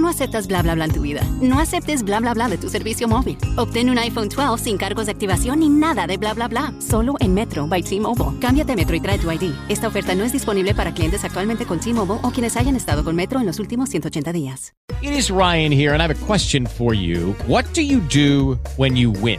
No aceptas bla bla bla en tu vida. No aceptes bla bla bla de tu servicio móvil. Obtén un iPhone 12 sin cargos de activación ni nada de bla bla bla. Solo en Metro by T-Mobile. Cámbiate Metro y trae tu ID. Esta oferta no es disponible para clientes actualmente con T-Mobile o quienes hayan estado con Metro en los últimos 180 días. It is Ryan here and I have a question for you. What do you do when you win?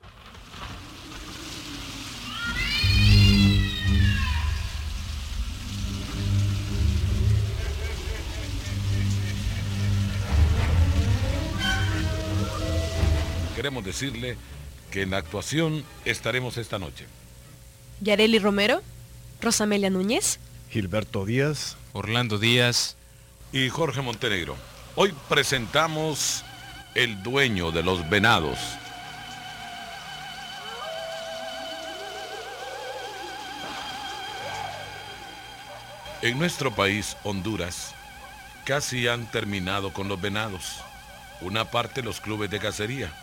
Queremos decirle que en la actuación estaremos esta noche. Yareli Romero, Rosamelia Núñez, Gilberto Díaz, Orlando Díaz y Jorge Montenegro. Hoy presentamos El dueño de los venados. En nuestro país, Honduras, casi han terminado con los venados. Una parte los clubes de cacería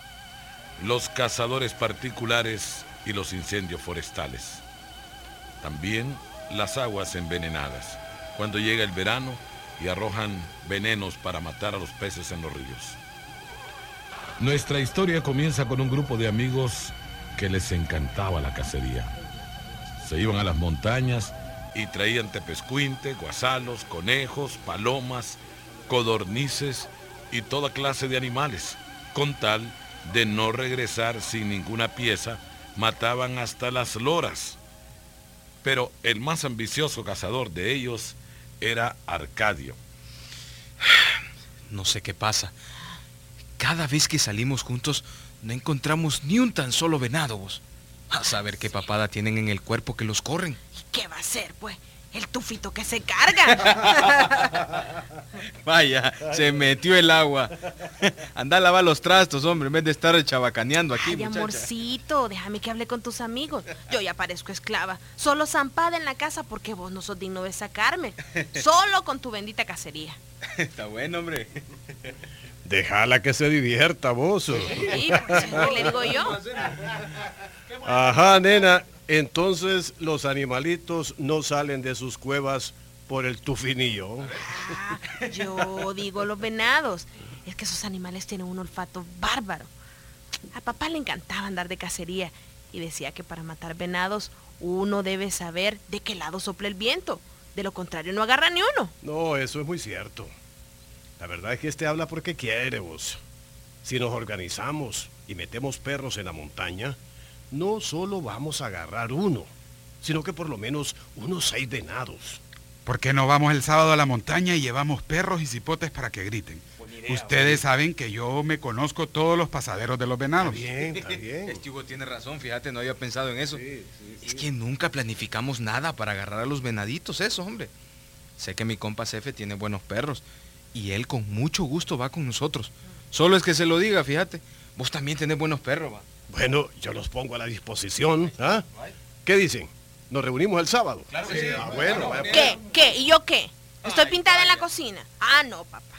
los cazadores particulares y los incendios forestales. También las aguas envenenadas, cuando llega el verano y arrojan venenos para matar a los peces en los ríos. Nuestra historia comienza con un grupo de amigos que les encantaba la cacería. Se iban a las montañas y traían tepescuinte, guasalos, conejos, palomas, codornices y toda clase de animales, con tal de no regresar sin ninguna pieza, mataban hasta las loras. Pero el más ambicioso cazador de ellos era Arcadio. No sé qué pasa. Cada vez que salimos juntos no encontramos ni un tan solo venado vos. A saber qué papada tienen en el cuerpo que los corren. ¿Y qué va a ser, pues? El tufito que se carga. Vaya, se metió el agua. Anda a lavar los trastos, hombre, en vez de estar chabacaneando aquí, Ay, amorcito, déjame que hable con tus amigos. Yo ya parezco esclava. Solo zampada en la casa porque vos no sos digno de sacarme. Solo con tu bendita cacería. Está bueno, hombre. Déjala que se divierta, vos. Sí, pues, le digo yo. Ajá, nena. Entonces los animalitos no salen de sus cuevas por el tufinillo. Ah, yo digo los venados. Es que esos animales tienen un olfato bárbaro. A papá le encantaba andar de cacería y decía que para matar venados uno debe saber de qué lado sopla el viento. De lo contrario no agarra ni uno. No, eso es muy cierto. La verdad es que este habla porque quiere vos. Si nos organizamos y metemos perros en la montaña, no solo vamos a agarrar uno, sino que por lo menos unos seis venados. ¿Por qué no vamos el sábado a la montaña y llevamos perros y cipotes para que griten? Ustedes saben que yo me conozco todos los pasaderos de los venados. Está bien, está bien. Este Hugo tiene razón, fíjate, no había pensado en eso. Es que nunca planificamos nada para agarrar a los venaditos, eso, hombre. Sé que mi compa Cefe tiene buenos perros y él con mucho gusto va con nosotros. Solo es que se lo diga, fíjate. Vos también tenés buenos perros, va. Bueno, yo los pongo a la disposición. ¿ah? ¿Qué dicen? ¿Nos reunimos el sábado? Claro que sí. Ah, bueno, ¿Qué? ¿Qué? ¿Y yo qué? ¿Estoy pintada en la cocina? Ah, no, papá.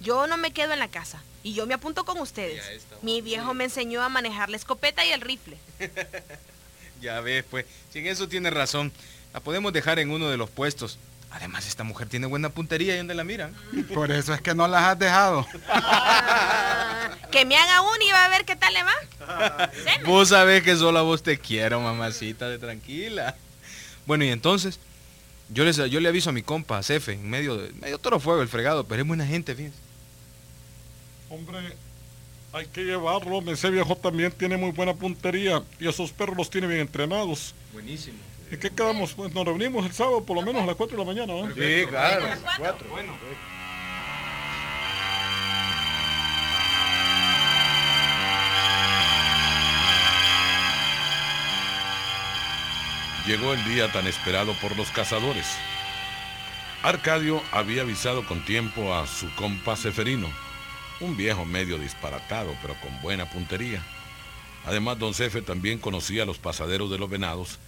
Yo no me quedo en la casa. Y yo me apunto con ustedes. Mi viejo me enseñó a manejar la escopeta y el rifle. ya ves, pues, si en eso tiene razón. La podemos dejar en uno de los puestos. Además, esta mujer tiene buena puntería y donde la miran. Por eso es que no las has dejado. Que me haga uno y va a ver qué tal le va. Vos sabés que solo a vos te quiero, mamacita, de tranquila. Bueno, y entonces, yo, les, yo le aviso a mi compa, a Cefe, en medio de medio toro fuego, el fregado, pero es buena gente, fíjense. Hombre, hay que llevarlo. Ese viejo también tiene muy buena puntería y esos perros los tiene bien entrenados. Buenísimo. ¿Y qué quedamos? Pues nos reunimos el sábado por lo menos a las 4 de la mañana, ¿no? Sí, claro. Cuatro. Bueno. Llegó el día tan esperado por los cazadores. Arcadio había avisado con tiempo a su compa Seferino, un viejo medio disparatado, pero con buena puntería. Además, don Cefe también conocía los pasaderos de los venados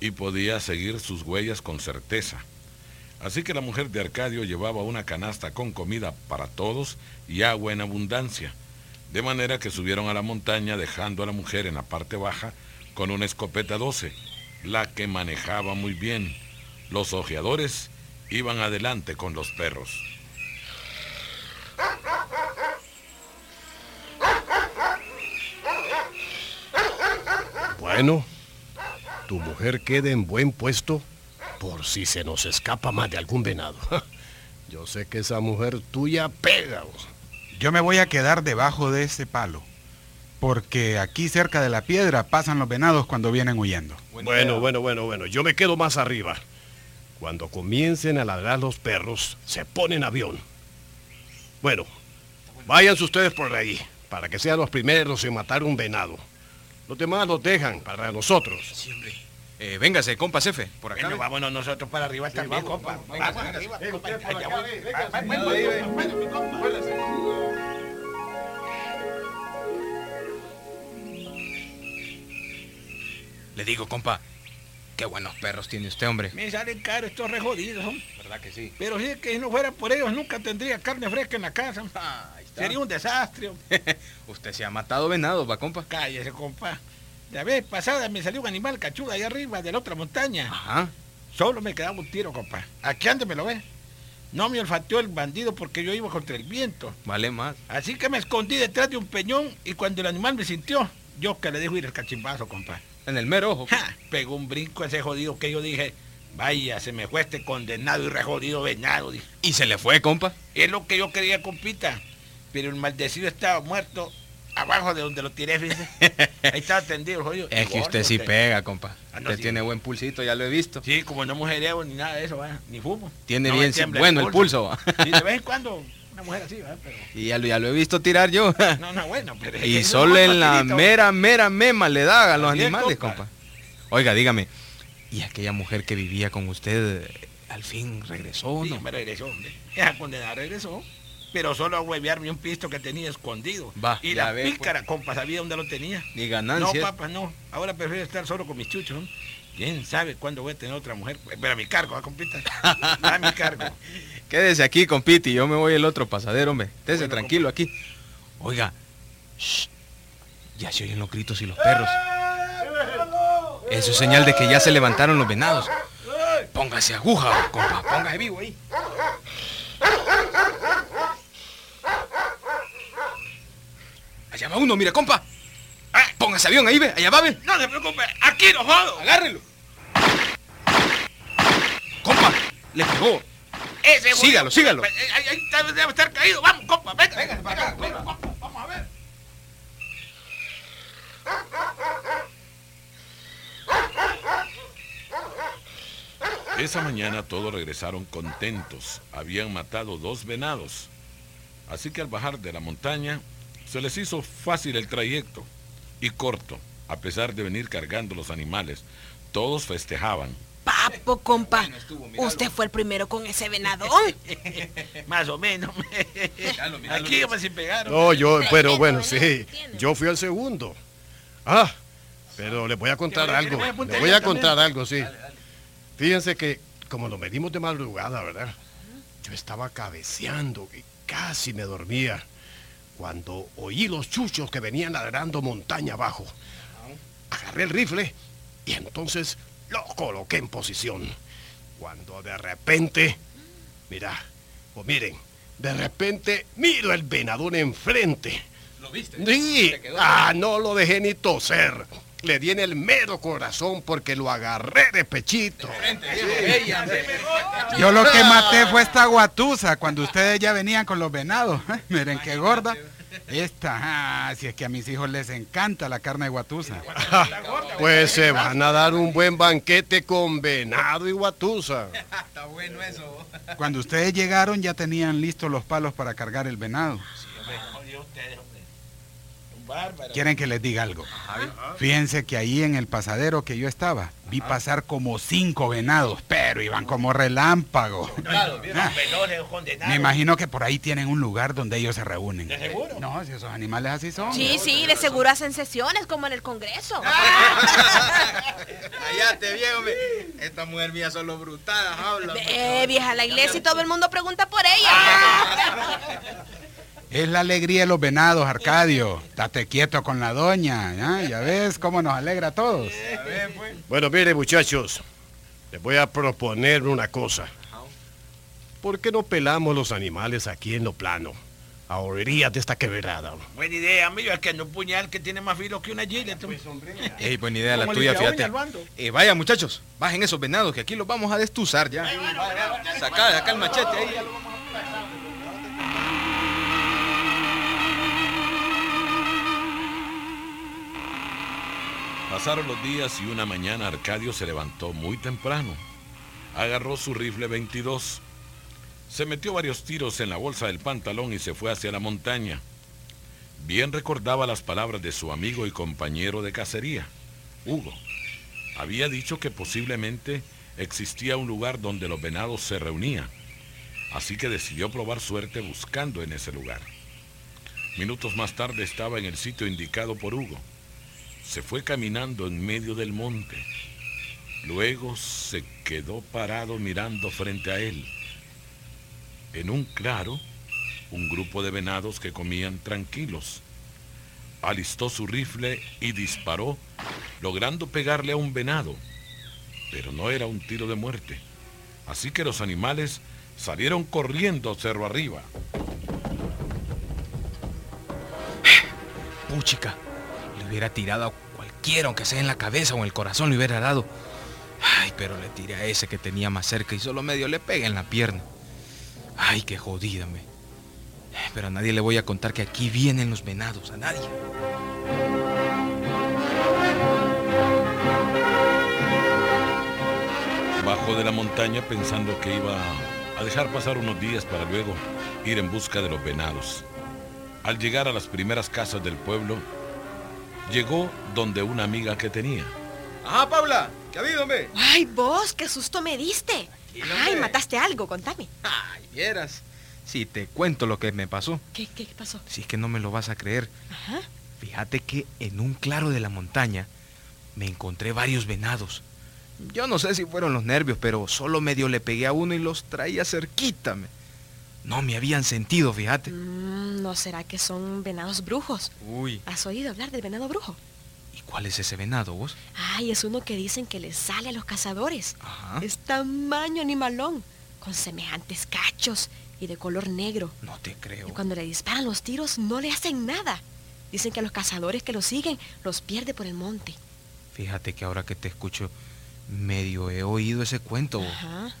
y podía seguir sus huellas con certeza. Así que la mujer de Arcadio llevaba una canasta con comida para todos y agua en abundancia, de manera que subieron a la montaña dejando a la mujer en la parte baja con una escopeta 12, la que manejaba muy bien. Los ojeadores iban adelante con los perros. Bueno, tu mujer quede en buen puesto por si se nos escapa más de algún venado. Yo sé que esa mujer tuya pega. Yo me voy a quedar debajo de ese palo, porque aquí cerca de la piedra pasan los venados cuando vienen huyendo. Bueno, bueno, bueno, bueno. Yo me quedo más arriba. Cuando comiencen a ladrar los perros, se ponen avión. Bueno, váyanse ustedes por ahí, para que sean los primeros en matar un venado. Los demás los dejan para nosotros. Eh, véngase, compa Cefe, por acá. Bueno, vámonos nosotros para arriba también, vamos, compa. vamos, Vamos, vamos, arriba, Le digo, compa, qué buenos perros tiene usted, hombre. Me salen caros estos re jodidos, hombre. ¿Verdad que sí? Pero si es que si no fuera por ellos, nunca tendría carne fresca en la casa. hombre. Sería un desastre. Usted se ha matado venados, va, compa. Cállese, compa. La vez pasada me salió un animal cachudo ahí arriba de la otra montaña. Ajá. Solo me quedaba un tiro, compa. Aquí ande me lo ve. No me olfateó el bandido porque yo iba contra el viento. Vale más. Así que me escondí detrás de un peñón y cuando el animal me sintió, yo que le dejo ir el cachimbazo, compa. En el mero ojo. Ja, pegó un brinco ese jodido que yo dije, vaya, se me fue este condenado y rejodido venado. dije. Y se le fue, compa. Es lo que yo quería, compita. Pero el maldecido estaba muerto abajo de donde lo tiré, fíjese. Ahí estaba tendido el jodido. Es que Y usted sí pega, compa. Ah, no, Usted sí. tiene buen pulsito, ya lo he visto. Sí, como no mujereo ni nada de eso, ¿va? ni fumo. Tiene No bien bueno el pulso. ¿va? Sí, de vez en cuando una mujer así, ¿va? Pero... Y ya lo, ya lo he visto tirar yo. No, no, bueno, pero... Y solo en la mera, mera mema le da a los Así animales, compa. compa. Oiga, dígame, ¿y aquella mujer que vivía con usted eh, al fin regresó Sí, no? me regresó, hombre. Esa condenada regresó. Pero solo a huevearme un pisto que tenía escondido. Va, y la ve, pues. pícara, compa, sabía dónde lo tenía. Ni No, ganancia. papá, no. Ahora prefiero estar solo con mis chuchos. ¿no? ¿Quién sabe cuándo voy a tener otra mujer? Pero a mi cargo, ¿ah, compita? A mi cargo. Quédese aquí, compiti, yo me voy el otro pasadero, hombre. Bueno, tranquilo aquí. Oiga, shh, ya se oyen los gritos y los perros. Eso es señal de que ya se levantaron los venados. Póngase aguja, compa, póngase vivo ahí. Allá va uno, mire, compa. Póngase avión ahí, ve, allá va, ve. No se preocupe, aquí lo jodo. Agárrelo. Compa, le pegó. Ese Sígalo, sígalo. Ahí, ahí- debe estar caído. Vamos, compa, venga. Venga, para acá. venga, compa, vamos a ver. Esa mañana todos regresaron contentos. Habían matado dos venados. Así que al bajar de la montaña se les hizo fácil el trayecto y corto, a pesar de venir cargando los animales. Todos festejaban. Compa. Usted fue el primero con ese venadón. Más o menos. Aquí me sin pegaron. No, yo, pero bueno, sí. Yo fui el segundo. Ah, pero les voy a contar algo. Les voy a también. contar algo, sí. Fíjense que como nos medimos de madrugada, ¿verdad? Yo estaba cabeceando y casi me dormía cuando oí los chuchos que venían ladrando montaña abajo. Agarré el rifle y entonces lo coloqué en posición. Cuando de repente, mira, pues miren, de repente miro el venadón enfrente. ¿Lo viste? Sí, ah, no lo dejé ni toser. Le di en el mero corazón porque lo agarré de pechito. Yo lo que maté fue esta guatusa cuando ustedes ya venían con los venados. Miren qué gorda. Esta, ah, si es que a mis hijos les encanta la carne de guatusa. Pues se van a dar un buen banquete con venado y guatusa. Está bueno eso. Cuando ustedes llegaron ya tenían listos los palos para cargar el venado. Bárbaro. ¿Quieren que les diga algo? Fíjense que ahí en el pasadero que yo estaba, vi pasar como cinco venados, pero iban como relámpago. Claro, vieron Ah. Me imagino que por ahí tienen un lugar donde ellos se reúnen. ¿De seguro? No, si esos animales así son. Sí, sí, de seguro hacen sesiones como en el Congreso. Cállate, viejo. me- Esta mujer mía solo brutadas habla. Eh, vieja la iglesia y todo el mundo pregunta por ella. Es la alegría de los venados, Arcadio. Date quieto con la doña. ¿ya? Ya ves cómo nos alegra a todos. Bueno, mire muchachos, les voy a proponer una cosa. ¿Por qué no pelamos los animales aquí en lo plano? A orillas de esta quebrada. Buena idea, amigo. Es que no un puñal que tiene más filo que una gile. Ey, buena idea la tuya, fíjate. Eh, vaya, muchachos, bajen esos venados que aquí los vamos a destuzar ya. Sacá de acá el machete ahí. Pasaron los días y una mañana Arcadio se levantó muy temprano. Agarró su rifle 22. Se metió varios tiros en la bolsa del pantalón y se fue hacia la montaña. Bien recordaba las palabras de su amigo y compañero de cacería, Hugo. Había dicho que posiblemente existía un lugar donde los venados se reunían. Así que decidió probar suerte buscando en ese lugar. Minutos más tarde estaba en el sitio indicado por Hugo se fue caminando en medio del monte. Luego se quedó parado mirando frente a él. En un claro, un grupo de venados que comían tranquilos. Alistó su rifle y disparó, logrando pegarle a un venado. Pero no era un tiro de muerte. Así que los animales salieron corriendo cerro arriba. Puchica, hubiera tirado a cualquiera, aunque sea en la cabeza o en el corazón, le hubiera dado. Ay, pero le tiré a ese que tenía más cerca y solo medio le pega en la pierna. Ay, qué jodida, me. Pero a nadie le voy a contar que aquí vienen los venados, a nadie. Bajó de la montaña pensando que iba a dejar pasar unos días para luego ir en busca de los venados. Al llegar a las primeras casas del pueblo, llegó donde una amiga que tenía. Ajá, Paula, ¿qué ha habido, hombre? Ay, vos, qué susto me diste. Ay, mataste algo, contame. Ay, vieras. Si te cuento lo que me pasó. ¿Qué, qué, qué pasó? Si es que no me lo vas a creer. Ajá. Fíjate que en un claro de la montaña me encontré varios venados. Yo no sé si fueron los nervios, pero solo medio le pegué a uno y los traía cerquita. No me habían sentido, fíjate. Mm, ¿No será que son venados brujos? Uy, ¿Has oído hablar del venado brujo? ¿y cuál es ese venado vos? Ay, es uno que dicen que les sale a los cazadores. Ajá. Es tamaño animalón, con semejantes cachos y de color negro. No te creo. Y cuando le disparan los tiros no le hacen nada. Dicen que a los cazadores que lo siguen los pierde por el monte. Fíjate que ahora que te escucho, medio he oído ese cuento. vos. Ajá.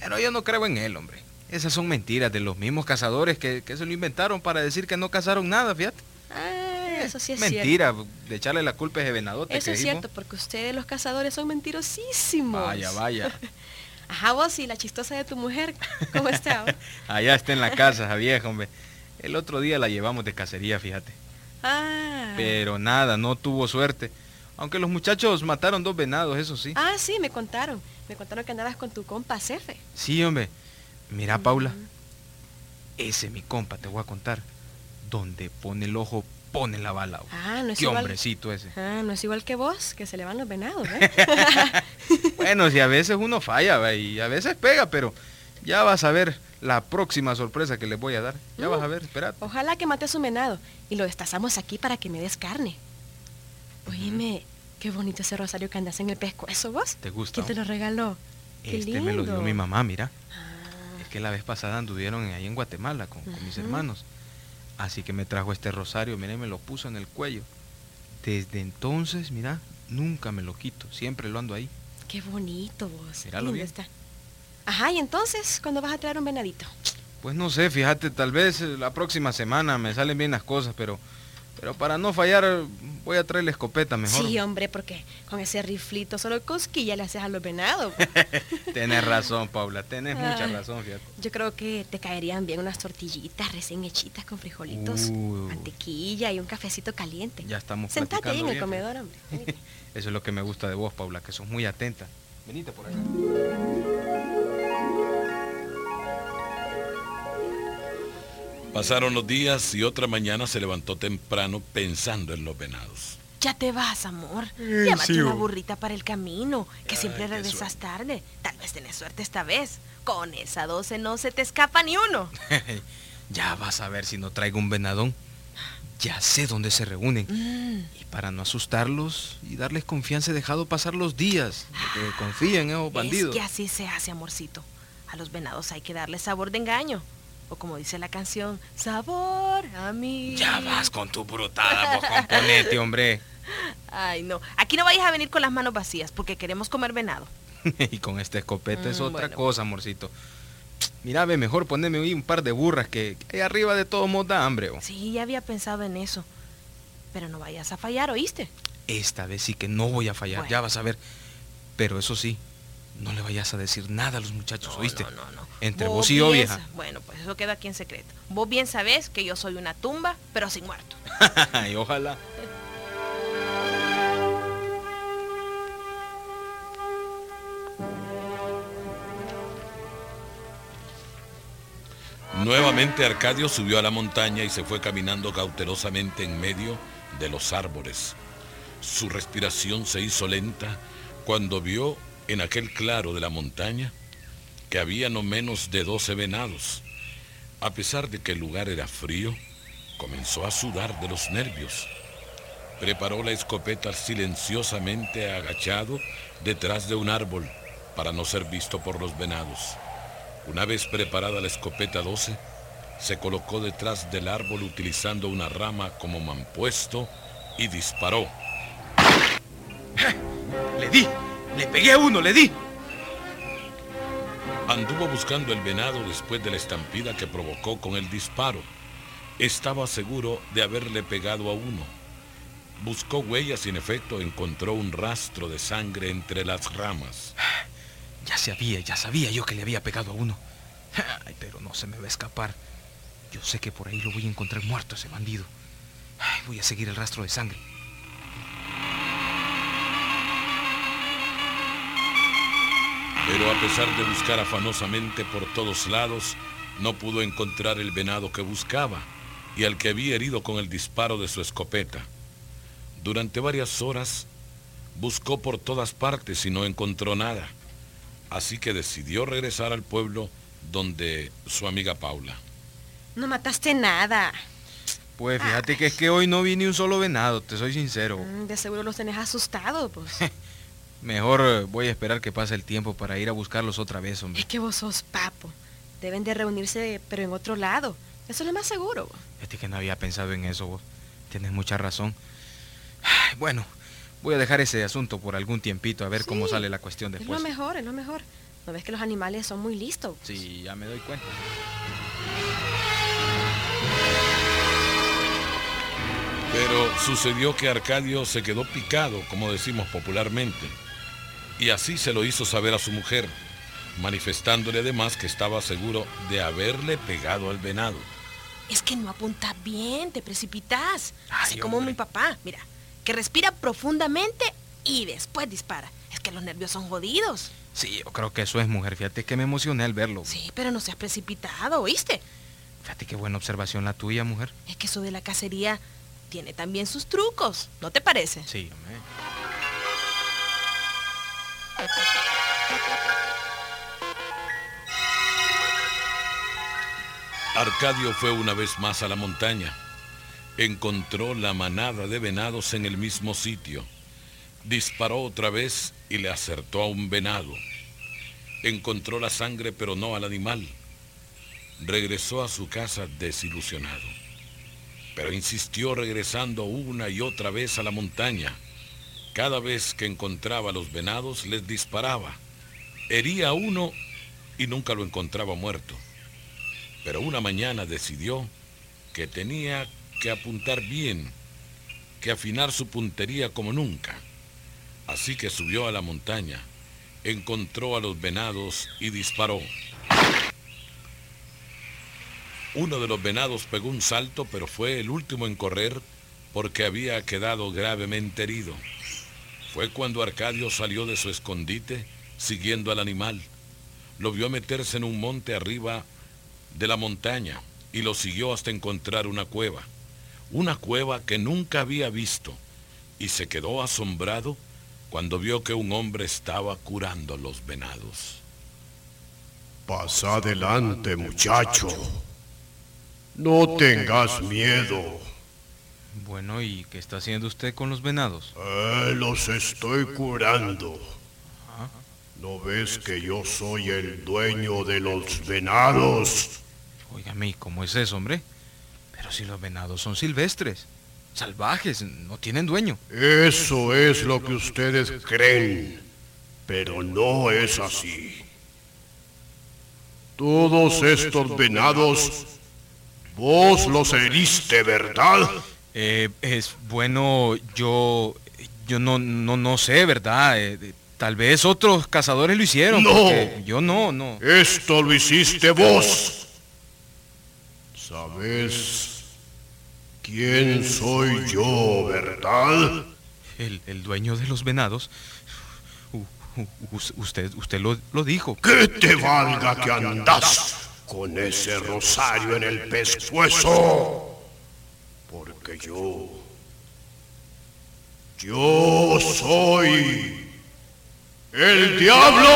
Pero yo no creo en él, hombre. Esas son mentiras de los mismos cazadores que, que se lo inventaron para decir que no cazaron nada, fíjate. Ah, eso sí es Mentira, de echarle la culpa a ese venadote. Eso que es dijimos. cierto, porque ustedes los cazadores son mentirosísimos. Vaya, vaya. Ajá, vos y la chistosa de tu mujer, ¿cómo está? Allá está en la casa, esa vieja, hombre. El otro día la llevamos de cacería, fíjate. Ah. Pero nada, no tuvo suerte. Aunque los muchachos mataron dos venados, eso sí. Ah, sí, me contaron. Me contaron que andabas con tu compa Cefe. Sí, hombre. Mira, Paula. Ese mi compa, te voy a contar. Donde pone el ojo, pone la bala. Ah, no es Qué igual. hombrecito ese. Ah, no es igual que vos, que se le van los venados, ¿eh? Bueno, si a veces uno falla va, y a veces pega, pero ya vas a ver la próxima sorpresa que les voy a dar. Ya Mm. vas a ver, espera. Ojalá que mates un venado y lo destazamos aquí para que me des carne. Oíme, qué bonito ese rosario que andas en el pescuezo, vos. ¿Te gusta? ¿Quién te lo regaló? Qué Este me lo dio mi mamá, mira. Que la vez pasada anduvieron ahí en Guatemala con, con mis hermanos. Así que me trajo este rosario, mira, y me lo puso en el cuello. Desde entonces, mira, nunca me lo quito, siempre lo ando ahí. qué bonito vos. Míralo bien. está. Ajá, y entonces, ¿cuándo vas a traer un venadito? Pues no sé, fíjate, tal vez la próxima semana me salen bien las cosas, pero Pero para no fallar, voy a traer la escopeta mejor. Sí, hombre, porque con ese riflito solo cosquilla le haces a los venados. Tienes razón, Paula, tenés mucha Ay. razón, fíjate. Yo creo que te caerían bien unas tortillitas recién hechitas con frijolitos, Uh. mantequilla y un cafecito caliente. Ya estamos Sentate ahí en el comedor, hombre. Eso es lo que me gusta de vos, Paula, que sos muy atenta. Venite por acá. Pasaron los días y otra mañana se levantó temprano pensando en los venados. Ya te vas, amor. Eh, Llámate sí, una oh. burrita para el camino, que Ay, siempre regresas tarde. Tal vez tenés suerte esta vez. Con esa 12 no se te escapa ni uno. ya vas a ver si no traigo un venadón. Ya sé dónde se reúnen. Mm. Y para no asustarlos y darles confianza he dejado pasar los días. Que confíen, eh, bandidos. Es que así se hace, amorcito. A los venados hay que darle sabor de engaño. O como dice la canción, sabor a mí. Ya vas con tu brutada, vos componete, hombre. Ay, no. Aquí no vayas a venir con las manos vacías porque queremos comer venado. y con esta escopeta es Mm, otra bueno. cosa, amorcito. Mira, ve, mejor poneme un par de burras que, que ahí arriba de todos modos da hambre. oh. Sí, ya había pensado en eso. Pero no vayas a fallar, ¿oíste? Esta vez sí que no voy a fallar, Bueno. ya vas a ver. Pero eso sí, no le vayas a decir nada a los muchachos, ¿oíste? no, no, no. Entre vos, y yo, vieja. Bueno, pues eso queda aquí en secreto. Vos bien sabés que yo soy una tumba, pero sin muerto. y ojalá. Nuevamente Arcadio subió a la montaña y se fue caminando cautelosamente en medio de los árboles. Su respiración se hizo lenta cuando vio en aquel claro de la montaña que había no menos de 12 venados. A pesar de que el lugar era frío, comenzó a sudar de los nervios. Preparó la escopeta silenciosamente agachado detrás de un árbol para no ser visto por los venados. Una vez preparada la escopeta 12, se colocó detrás del árbol utilizando una rama como mampuesto y disparó. Le di, le pegué a uno, le di. Anduvo buscando el venado después de la estampida que provocó con el disparo. Estaba seguro de haberle pegado a uno. Buscó huellas y en efecto encontró un rastro de sangre entre las ramas. Ya sabía, ya sabía yo que le había pegado a uno. Ay, pero no se me va a escapar. Yo sé que por ahí lo voy a encontrar muerto ese bandido. Ay, voy a seguir el rastro de sangre. Pero a pesar de buscar afanosamente por todos lados, no pudo encontrar el venado que buscaba y al que había herido con el disparo de su escopeta. Durante varias horas buscó por todas partes y no encontró nada. Así que decidió regresar al pueblo donde su amiga Paula. No mataste nada. Pues fíjate que es que hoy no vi ni un solo venado, te soy sincero. Mm, De seguro los tenés asustados, pues. Mejor eh, voy a esperar que pase el tiempo para ir a buscarlos otra vez, hombre. Es que vos sos papo. Deben de reunirse, pero en otro lado. Eso es lo más seguro. Fíjate que no había pensado en eso vos. Tienes mucha razón. Ay, Bueno, voy a dejar ese asunto por algún tiempito a ver cómo sale la cuestión Es después. lo mejor, es lo mejor. ¿No ves que los animales son muy listos? Sí, ya me doy cuenta. Pero sucedió que Arcadio se quedó picado, como decimos popularmente, y así se lo hizo saber a su mujer, manifestándole además que estaba seguro de haberle pegado al venado. Es que no apuntas bien, te precipitas. Ay, Así como hombre. mi papá, mira, que respira profundamente y después dispara. Es que los nervios son jodidos. Sí, yo creo que eso es, mujer. Fíjate que me emocioné al verlo. Sí, pero no seas precipitado, ¿oíste? Fíjate qué buena observación la tuya, mujer. Es que eso de la cacería tiene también sus trucos, ¿no te parece? Sí, hombre. Arcadio fue una vez más a la montaña. Encontró la manada de venados en el mismo sitio. Disparó otra vez y le acertó a un venado. Encontró la sangre pero no al animal. Regresó a su casa desilusionado. Pero insistió regresando una y otra vez a la montaña. Cada vez que encontraba a los venados les disparaba. Hería a uno y nunca lo encontraba muerto. Pero una mañana decidió que tenía que apuntar bien que afinar su puntería como nunca. Así que subió a la montaña, encontró a los venados y disparó. Uno de los venados pegó un salto, pero fue el último en correr porque había quedado gravemente herido. Fue cuando Arcadio salió de su escondite siguiendo al animal. Lo vio meterse en un monte arriba de la montaña y lo siguió hasta encontrar una cueva. Una cueva que nunca había visto y se quedó asombrado cuando vio que un hombre estaba curando los venados. Pasa adelante, muchacho. No tengas miedo. Bueno, ¿y qué está haciendo usted con los venados? Eh, los estoy curando. ¿No ves que yo soy el dueño de los venados? Óigame, ¿y ¿cómo es eso, hombre? Pero si los venados son silvestres, salvajes, no tienen dueño. Eso es lo que ustedes creen, pero no es así. Todos estos venados, vos los heriste, ¿verdad? Eh, es bueno, yo, yo no, no, no sé, ¿verdad? Eh, tal vez otros cazadores lo hicieron. No. Yo no, no. Esto lo hiciste vos. ¿Sabes quién soy yo, verdad? El, el dueño de los venados. U- u- us- usted, usted lo, lo dijo. Que te valga que andas con ese rosario en el pescuezo. Porque yo... Yo soy... ¡El diablo!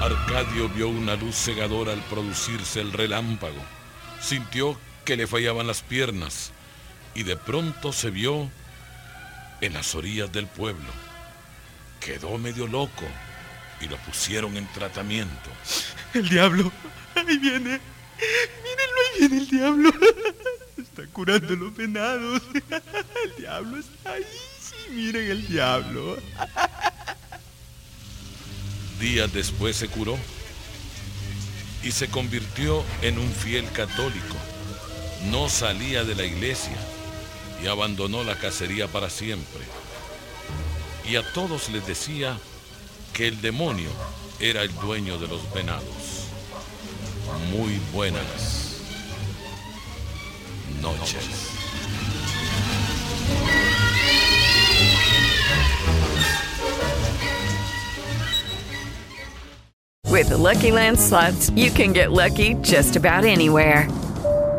Arcadio vio una luz cegadora al producirse el relámpago. Sintió que le fallaban las piernas y de pronto se vio en las orillas del pueblo. Quedó medio loco y lo pusieron en tratamiento. El diablo. Ahí viene. Mírenlo, ahí viene el diablo. Está curando los venados. El diablo está ahí. Sí, miren el diablo. Días después se curó y se convirtió en un fiel católico. No salía de la iglesia y abandonó la cacería para siempre. Y a todos les decía que el demonio era el dueño de los venados. Muy buenas noches. With Lucky Land slots, you can get lucky just about anywhere.